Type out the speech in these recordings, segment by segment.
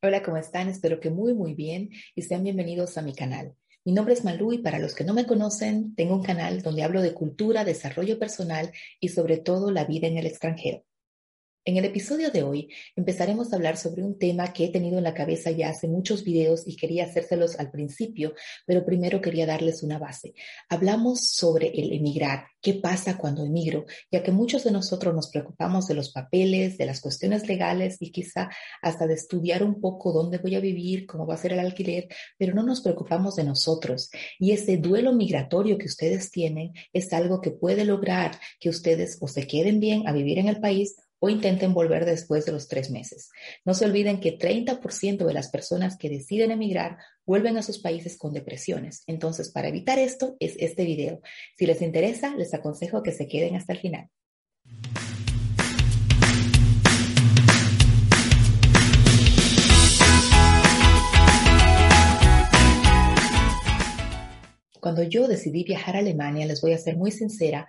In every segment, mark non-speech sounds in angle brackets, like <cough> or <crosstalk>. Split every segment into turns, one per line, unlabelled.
Hola, ¿cómo están? Espero que muy, muy bien y sean bienvenidos a mi canal. Mi nombre es Malú y para los que no me conocen, tengo un canal donde hablo de cultura, desarrollo personal y sobre todo la vida en el extranjero. En el episodio de hoy empezaremos a hablar sobre un tema que he tenido en la cabeza ya hace muchos videos y quería hacérselos al principio, pero primero quería darles una base. Hablamos sobre el emigrar, qué pasa cuando emigro, ya que muchos de nosotros nos preocupamos de los papeles, de las cuestiones legales y quizá hasta de estudiar un poco dónde voy a vivir, cómo va a ser el alquiler, pero no nos preocupamos de nosotros. Y ese duelo migratorio que ustedes tienen es algo que puede lograr que ustedes o se queden bien a vivir en el país o intenten volver después de los tres meses. No se olviden que 30% de las personas que deciden emigrar vuelven a sus países con depresiones. Entonces, para evitar esto es este video. Si les interesa, les aconsejo que se queden hasta el final. Cuando yo decidí viajar a Alemania, les voy a ser muy sincera,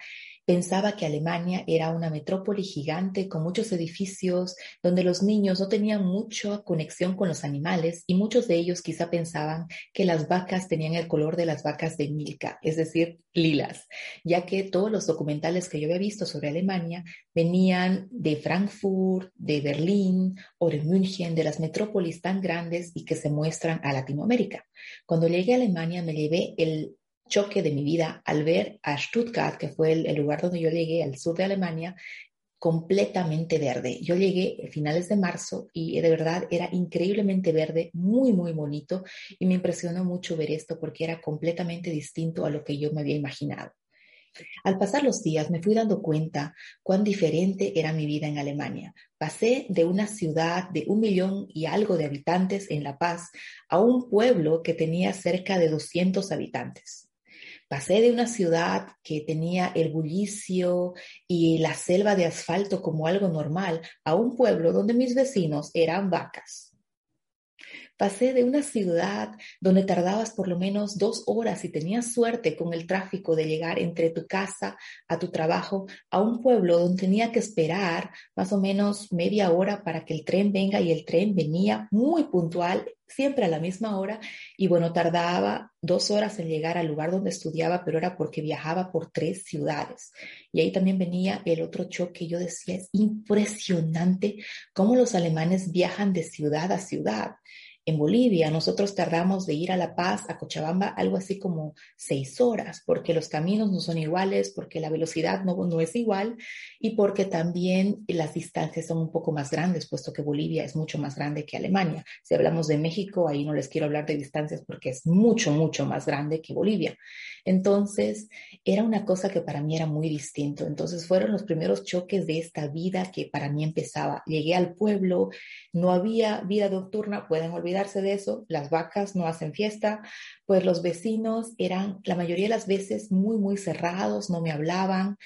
Pensaba que Alemania era una metrópoli gigante con muchos edificios donde los niños no tenían mucha conexión con los animales y muchos de ellos quizá pensaban que las vacas tenían el color de las vacas de Milka, es decir, lilas, ya que todos los documentales que yo había visto sobre Alemania venían de Frankfurt, de Berlín o de München, de las metrópolis tan grandes y que se muestran a Latinoamérica. Cuando llegué a Alemania me llevé el choque de mi vida al ver a Stuttgart, que fue el, lugar donde yo llegué, al sur de Alemania, completamente verde. Yo llegué a finales de marzo y de verdad era increíblemente verde, muy, muy bonito y me impresionó mucho ver esto porque era completamente distinto a lo que yo me había imaginado. Al pasar los días me fui dando cuenta cuán diferente era mi vida en Alemania. Pasé de una ciudad de un millón y algo de habitantes en La Paz a un pueblo que tenía cerca de 200 habitantes. Pasé de una ciudad que tenía el bullicio y la selva de asfalto como algo normal a un pueblo donde mis vecinos eran vacas. Pasé de una ciudad donde tardabas por lo menos dos horas y tenías suerte con el tráfico de llegar entre tu casa a tu trabajo a un pueblo donde tenía que esperar más o menos media hora para que el tren venga y el tren venía muy puntual, siempre a la misma hora y bueno, tardaba dos horas en llegar al lugar donde estudiaba, pero era porque viajaba por tres ciudades. Y ahí también venía el otro choque. Yo decía, es impresionante cómo los alemanes viajan de ciudad a ciudad. En Bolivia nosotros tardamos de ir a La Paz, a Cochabamba, algo así como seis horas, porque los caminos no son iguales, porque la velocidad no, no es igual y porque también las distancias son un poco más grandes, puesto que Bolivia es mucho más grande que Alemania. Si hablamos de México, ahí no les quiero hablar de distancias porque es mucho, mucho más grande que Bolivia. Entonces, era una cosa que para mí era muy distinto. Entonces, fueron los primeros choques de esta vida que para mí empezaba. Llegué al pueblo, no había vida nocturna, pueden olvidarse de eso, las vacas no hacen fiesta, pues los vecinos eran la mayoría de las veces muy, muy cerrados, no me hablaban.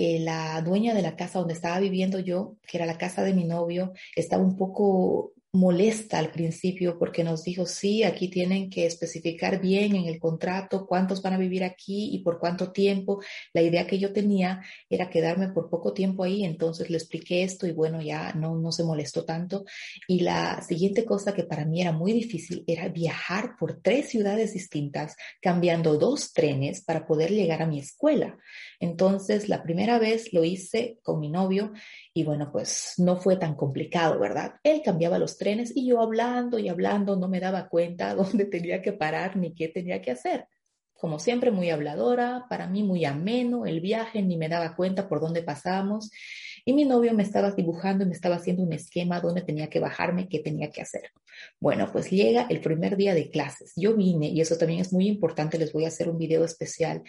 Eh, la dueña de la casa donde estaba viviendo yo, que era la casa de mi novio, estaba un poco molesta al principio porque nos dijo, sí, aquí tienen que especificar bien en el contrato cuántos van a vivir aquí y por cuánto tiempo. La idea que yo tenía era quedarme por poco tiempo ahí, entonces le expliqué esto y bueno, ya no, no se molestó tanto. Y la siguiente cosa que para mí era muy difícil era viajar por tres ciudades distintas, cambiando dos trenes para poder llegar a mi escuela. Entonces, la primera vez lo hice con mi novio y bueno, pues no fue tan complicado, ¿verdad? Él cambiaba los y yo hablando y hablando no me daba cuenta <laughs> dónde tenía que parar ni qué tenía que hacer. Como siempre, muy habladora, para mí muy ameno el viaje, ni me daba cuenta por dónde pasábamos. Y mi novio me estaba dibujando y me estaba haciendo un esquema dónde tenía que bajarme, qué tenía que hacer. Bueno, pues llega el primer día de clases. Yo vine, y eso también es muy importante, les voy a hacer un video especial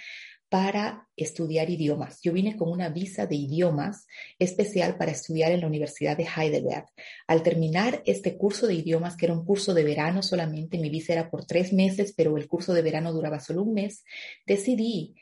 para estudiar idiomas. Yo vine con una visa de idiomas especial para estudiar en la Universidad de Heidelberg. Al terminar este curso de idiomas, que era un curso de verano solamente, mi visa era por tres meses, pero el curso de verano duraba solo un mes, decidí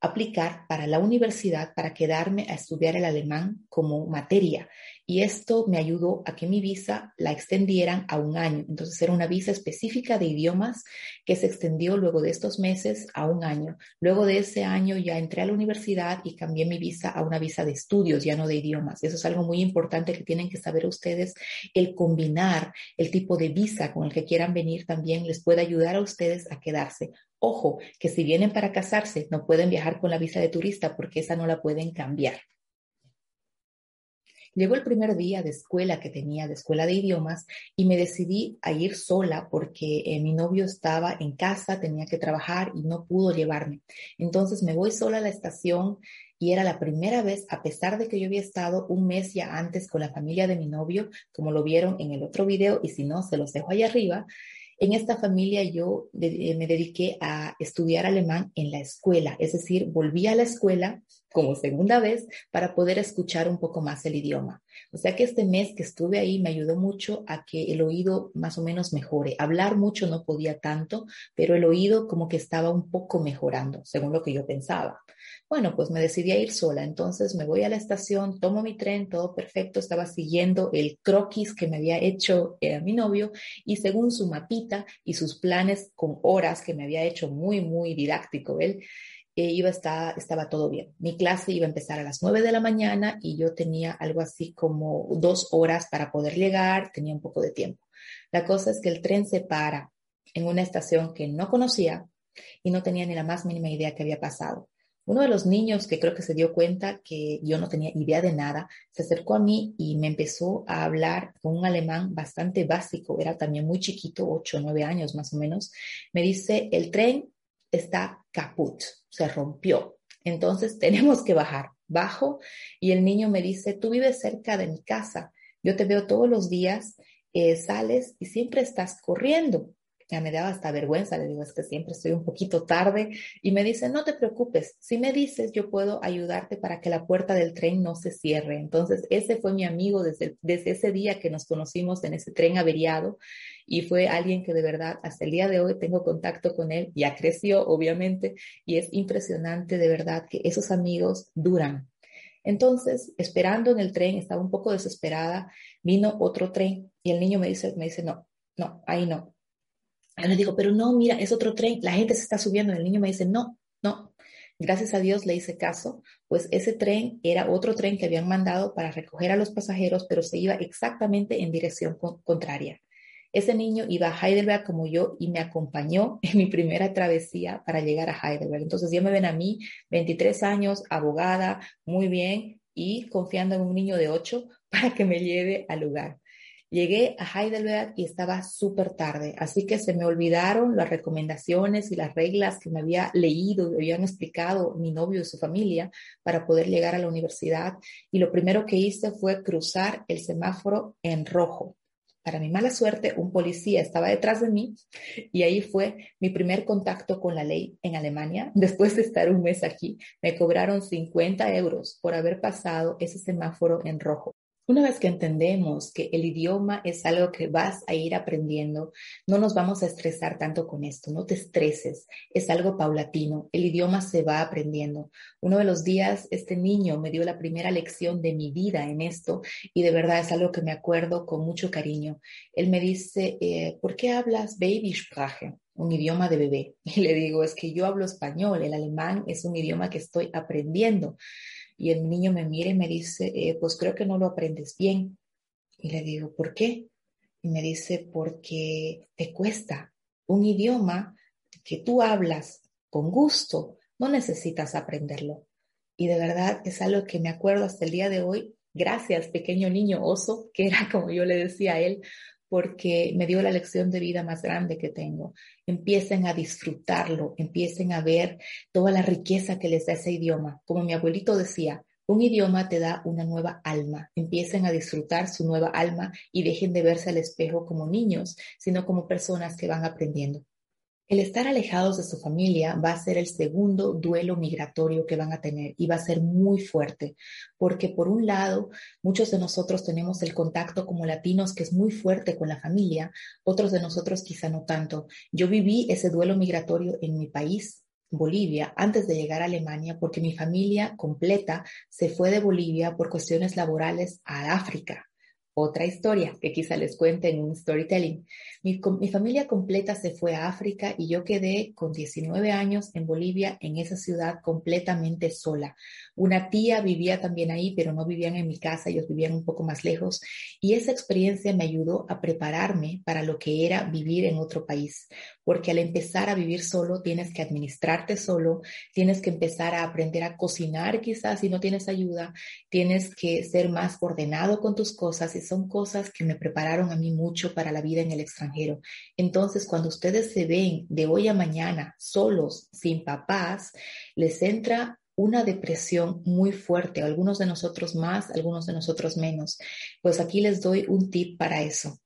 aplicar para la universidad para quedarme a estudiar el alemán como materia. y esto me ayudó a que mi visa la extendieran a un año. Entonces era una visa específica de idiomas que se extendió luego de estos meses a un año. Luego de ese año ya entré a la universidad y cambié mi visa a una visa de estudios, ya no de idiomas. Eso es algo muy importante que tienen que saber ustedes. El combinar el tipo de visa con el que quieran venir también les puede ayudar a ustedes a quedarse. Ojo, que si vienen para casarse, no pueden viajar con la visa de turista porque esa no la pueden cambiar. Llegó el primer día de escuela que tenía, de escuela de idiomas, y me decidí a ir sola porque eh, mi novio estaba en casa, tenía que trabajar y no pudo llevarme. Entonces me voy sola a la estación y era la primera vez, a pesar de que yo había estado un mes ya antes con la familia de mi novio, como lo vieron en el otro video, y si no, se los dejo ahí arriba, en esta familia yo eh, me dediqué a estudiar alemán en la escuela, es decir, volví a la escuela como segunda vez para poder escuchar un poco más el idioma. O sea que este mes que estuve ahí me ayudó mucho a que el oído más o menos mejore. Hablar mucho no podía tanto, pero el oído como que estaba un poco mejorando, según lo que yo pensaba. Bueno, pues me decidí a ir sola, entonces me voy a la estación, tomo mi tren, todo perfecto, estaba siguiendo el croquis que me había hecho eh, mi novio y según su mapita y sus planes con horas que me había hecho muy, muy didáctico él, iba a estaba todo bien. Mi clase iba a empezar a las 9 de la mañana y yo tenía algo así como dos horas para poder llegar, tenía un poco de tiempo. La cosa es que el tren se para en una estación que no conocía y no tenía ni la más mínima idea que había pasado. Uno de los niños que creo que se dio cuenta que yo no tenía idea de nada, se acercó a mí y me empezó a hablar con un alemán bastante básico, era también muy chiquito, 8 o 9 años más o menos. Me dice, el tren está caput, se rompió. Entonces <laughs> tenemos que bajar. Bajo y el niño me dice, tú vives cerca de mi casa, yo te veo todos los días, eh, sales y siempre estás corriendo ya me daba hasta vergüenza, le digo, es que siempre estoy un poquito tarde y me dice, no te preocupes, si me dices, yo puedo ayudarte para que la puerta del tren no se cierre. Entonces, ese fue mi amigo desde, desde ese día que nos conocimos en ese tren averiado y fue alguien que de verdad hasta el día de hoy tengo contacto con él, ya creció obviamente y es impresionante de verdad que esos amigos duran. Entonces, esperando en el tren, estaba un poco desesperada, vino otro tren y el niño me dice, me dice, no, no, ahí no, yo le digo, pero no, mira, es otro tren, la gente se está subiendo. El niño me dice, no, no. Gracias a Dios le hice caso, pues ese tren era otro tren que habían mandado para recoger a los pasajeros, pero se iba exactamente en dirección contraria. Ese niño iba a Heidelberg como yo y me acompañó <laughs> en mi primera travesía para llegar a Heidelberg. Entonces ya me ven a mí, 23 años, abogada, muy bien y confiando en un niño de 8 <laughs> para que me lleve al lugar. Llegué a Heidelberg y estaba súper tarde, así que se me olvidaron las recomendaciones y las reglas que me había leído, me habían explicado mi novio y su familia para poder llegar a la universidad. Y lo primero que hice fue cruzar el semáforo en rojo. Para mi mala suerte, un policía estaba detrás de mí y ahí fue mi primer contacto con la ley en Alemania. <laughs> Después de estar un mes aquí, me cobraron 50 euros por haber pasado ese semáforo en rojo. Una vez que entendemos que el idioma es algo que vas a ir aprendiendo, no nos vamos a estresar tanto con esto, no te estreses, es algo paulatino, el idioma se va aprendiendo. Uno de los días este niño me dio la primera lección de mi vida en esto y de verdad es algo que me acuerdo con mucho cariño. Él me dice, eh, ¿por qué hablas Babysprache? un idioma de bebé. <laughs> Y le digo, es que yo hablo español, el alemán es un idioma que estoy aprendiendo. Y el niño me mira y me dice, eh, pues creo que no lo aprendes bien. Y le digo, ¿por qué? Y me dice, porque te cuesta un idioma que tú hablas con gusto, no necesitas aprenderlo. Y de verdad es algo que me acuerdo hasta el día de hoy. Gracias, pequeño niño oso, que era como yo le decía a él, porque me dio la lección de vida más grande que tengo. Empiecen a disfrutarlo, empiecen a ver toda la riqueza que les da ese idioma. Como mi abuelito decía, un idioma te da una nueva alma. Empiecen a disfrutar su nueva alma y dejen de verse al espejo como niños, sino como personas que van aprendiendo. El estar alejados de su familia va a ser el segundo duelo migratorio que van a tener y va a ser muy fuerte, porque por un lado, muchos de nosotros tenemos el contacto como latinos que es muy fuerte con la familia, otros de nosotros quizá no tanto. Yo viví ese duelo migratorio en mi país Bolivia antes de llegar a Alemania porque mi familia completa se fue de Bolivia por cuestiones laborales a África. Otra historia que quizá les cuente en un storytelling. Mi, mi, familia completa se fue a África y yo quedé con 19 años en Bolivia, en esa ciudad completamente sola. Una tía vivía también ahí, pero no vivían en mi casa, ellos vivían un poco más lejos. Y esa experiencia me ayudó a prepararme para lo que era vivir en otro país. Porque al empezar a vivir solo, tienes que administrarte solo, tienes que empezar a aprender a cocinar quizás si no tienes ayuda, tienes que ser más ordenado con tus cosas y son cosas que me prepararon a mí mucho para la vida en el extranjero. Entonces, cuando ustedes se ven de hoy a mañana solos, sin papás, les entra una depresión muy fuerte, algunos de nosotros más, algunos de nosotros menos. Pues aquí les doy un tip para eso.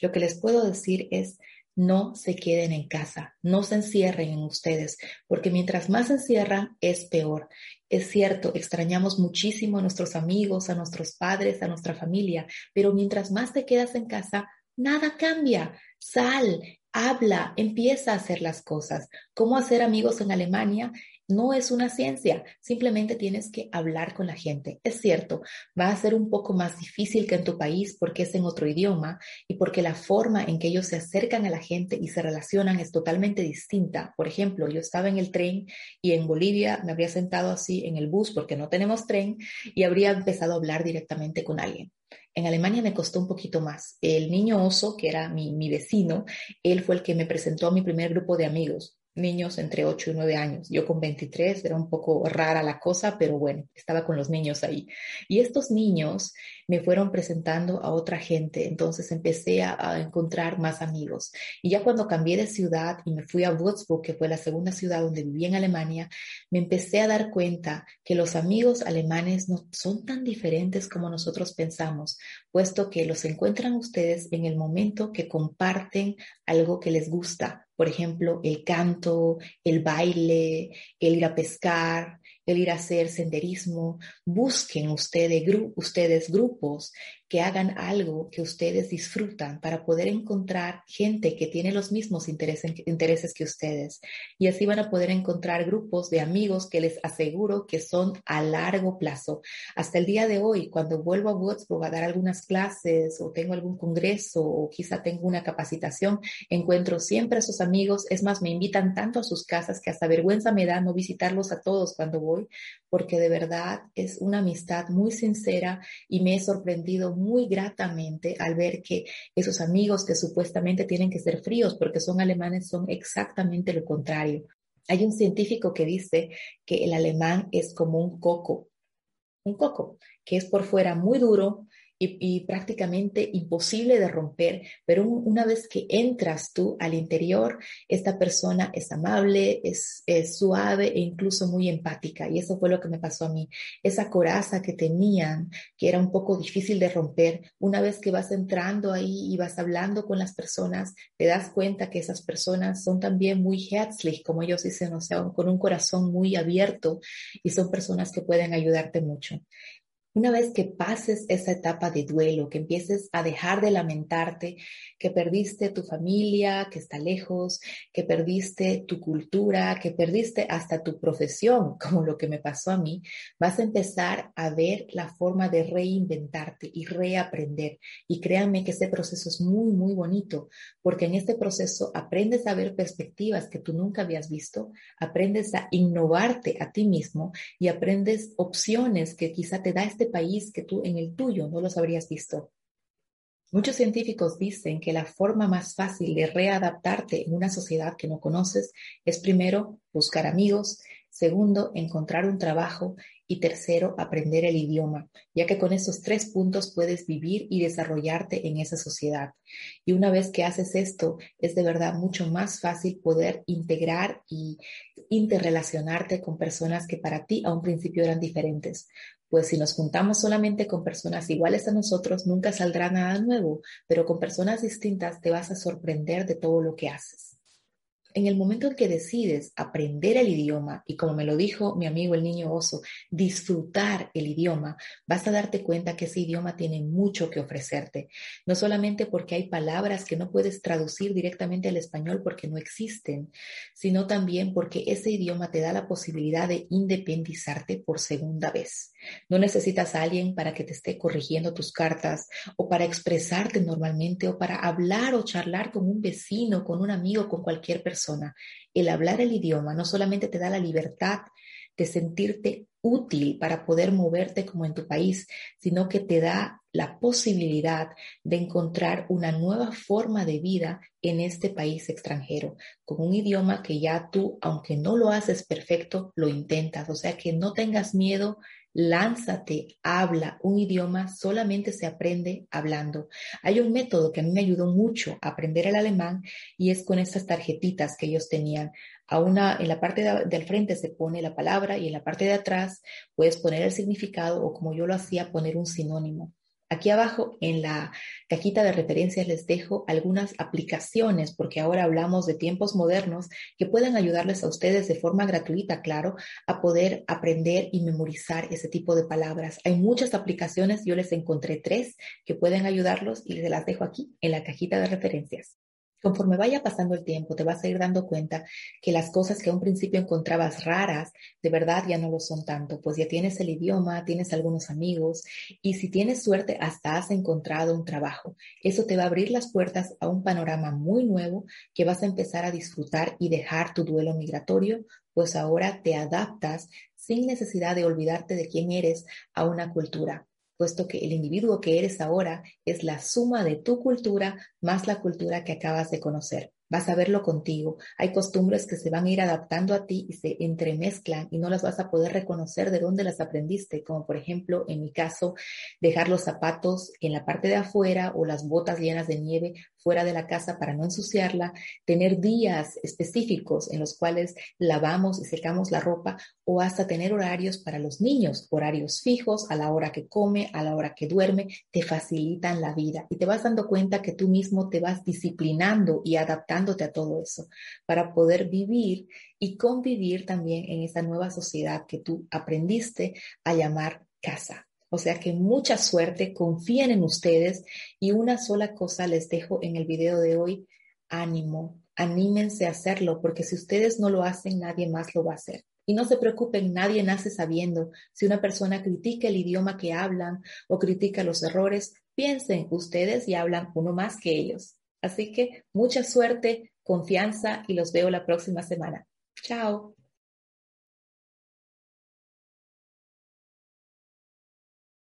Lo que les puedo decir es, no se queden en casa, no se encierren en ustedes, porque mientras más se encierran es peor. Es cierto, extrañamos muchísimo a nuestros amigos, a nuestros padres, a nuestra familia, pero mientras más te quedas en casa, nada cambia. Sal, habla, empieza a hacer las cosas. ¿Cómo hacer amigos en Alemania? No es una ciencia, simplemente tienes que hablar con la gente. Es cierto, va a ser un poco más difícil que en tu país porque es en otro idioma y porque la forma en que ellos se acercan a la gente y se relacionan es totalmente distinta. Por ejemplo, yo estaba en el tren y en Bolivia me habría sentado así en el bus porque no tenemos tren y habría empezado a hablar directamente con alguien. En Alemania me costó un poquito más. El niño oso, que era mi, mi, vecino, él fue el que me presentó a mi primer grupo de amigos niños entre 8 y 9 años. Yo con 23 era un poco rara la cosa, pero bueno, estaba con los niños ahí. Y estos niños me fueron presentando a otra gente, entonces empecé a, a, encontrar más amigos. Y ya cuando cambié de ciudad y me fui a Würzburg, que fue la segunda ciudad donde viví en Alemania, me empecé a dar cuenta que los amigos alemanes no son tan diferentes como nosotros pensamos, puesto que los encuentran ustedes en el momento que comparten algo que les gusta, por ejemplo, el canto, el baile, el ir a pescar, el ir a hacer senderismo. Busquen ustedes, ustedes grupos que hagan algo que ustedes disfrutan para poder encontrar gente que tiene los mismos intereses, intereses que ustedes. Y así van a poder encontrar grupos de amigos que les aseguro que son a largo plazo. Hasta el día de hoy, cuando vuelvo a Würzburg a dar algunas clases o tengo algún congreso o quizá tengo una capacitación, encuentro siempre a esos amigos. Es más, me invitan tanto a sus casas que hasta vergüenza me da no visitarlos a todos cuando voy, porque de verdad es una amistad muy sincera y me he sorprendido muy gratamente al ver que esos amigos que supuestamente tienen que ser fríos porque son alemanes son exactamente lo contrario. Hay un científico que dice que el alemán es como un coco, un coco, que es por fuera muy duro, y, prácticamente imposible de romper, pero una vez que entras tú al interior, esta persona es amable, es, es, suave e incluso muy empática. Y eso fue lo que me pasó a mí. Esa coraza que tenían, que era un poco difícil de romper, una vez que vas entrando ahí y vas hablando con las personas, te das cuenta que esas personas son también muy herzlich, como ellos dicen, o sea, con un corazón muy abierto y son personas que pueden ayudarte mucho. Una vez que pases esa etapa de duelo, que empieces a dejar de lamentarte, que perdiste tu familia, que está lejos, que perdiste tu cultura, que perdiste hasta tu profesión, <laughs> como lo que me pasó a mí, vas a empezar a ver la forma de reinventarte y reaprender. Y créanme que ese proceso es muy, muy bonito, porque en este proceso aprendes a ver perspectivas que tú nunca habías visto, aprendes a innovarte a ti mismo y aprendes opciones que quizá te da este país que tú en el tuyo no los habrías visto. Muchos científicos dicen que la forma más fácil de readaptarte en una sociedad que no conoces es primero buscar amigos, segundo encontrar un trabajo y tercero aprender el idioma, ya que con esos tres puntos puedes vivir y desarrollarte en esa sociedad. Y una vez que haces esto, es de verdad mucho más fácil poder integrar y interrelacionarte con personas que para ti a un principio eran diferentes, pues si nos juntamos solamente con personas iguales a nosotros, nunca saldrá nada nuevo, pero con personas distintas te vas a sorprender de todo lo que haces. En el momento en que decides aprender el idioma y como me lo dijo mi amigo el niño oso, disfrutar el idioma, vas a darte cuenta que ese idioma tiene mucho que ofrecerte. No solamente porque hay palabras que no puedes traducir directamente al español porque no existen, sino también porque ese idioma te da la posibilidad de independizarte por segunda vez. No necesitas a alguien para que te esté corrigiendo tus cartas o para expresarte normalmente o para hablar o charlar con un vecino, con un amigo, con cualquier persona. El hablar el idioma no solamente te da la libertad de sentirte útil para poder moverte como en tu país, sino que te da la posibilidad de encontrar una nueva forma de vida en este país extranjero, con un idioma que ya tú, aunque no lo haces perfecto, lo intentas. O sea que no tengas miedo Lánzate, habla un idioma, solamente se aprende hablando. Hay un método que a mí me ayudó mucho a aprender el alemán y es con estas tarjetitas que ellos tenían. A una, en la parte del frente se pone la palabra y en la parte de atrás puedes poner el significado o como yo lo hacía, poner un sinónimo. Aquí abajo en la cajita de referencias les dejo algunas aplicaciones, porque ahora hablamos de tiempos modernos que pueden ayudarles a ustedes de forma gratuita, claro, a poder aprender y memorizar ese tipo de palabras. Hay muchas aplicaciones, yo les encontré tres que pueden ayudarlos y les las dejo aquí en la cajita de referencias. Conforme vaya pasando el tiempo, te vas a ir dando cuenta que las cosas que a un principio encontrabas raras, de verdad ya no lo son tanto, pues ya tienes el idioma, tienes algunos amigos y si tienes suerte hasta has encontrado un trabajo. Eso te va a abrir las puertas a un panorama muy nuevo que vas a empezar a disfrutar y dejar tu duelo migratorio, pues ahora te adaptas sin necesidad de olvidarte de quién eres a una cultura puesto que el individuo que eres ahora es la suma de tu cultura más la cultura que acabas de conocer vas a verlo contigo. Hay costumbres que se van a ir adaptando a ti y se entremezclan y no las vas a poder reconocer de dónde las aprendiste, como por ejemplo, en mi caso, dejar los zapatos en la parte de afuera o las botas llenas de nieve fuera de la casa para no ensuciarla, tener días específicos en los cuales lavamos y secamos la ropa o hasta tener horarios para los niños, horarios fijos a la hora que come, a la hora que duerme, te facilitan la vida y te vas dando cuenta que tú mismo te vas disciplinando y adaptando a todo eso, para poder vivir y convivir también en esta nueva sociedad que tú aprendiste a llamar casa. O sea que mucha suerte, confíen en ustedes y una sola cosa les dejo en el video de hoy, ánimo, anímense a hacerlo, porque si ustedes no lo hacen, nadie más lo va a hacer. Y no se preocupen, nadie nace sabiendo. Si una persona critica el idioma que hablan o critica los errores, piensen, ustedes y hablan uno más que ellos. Así que mucha suerte, confianza y los veo la próxima semana. Chao.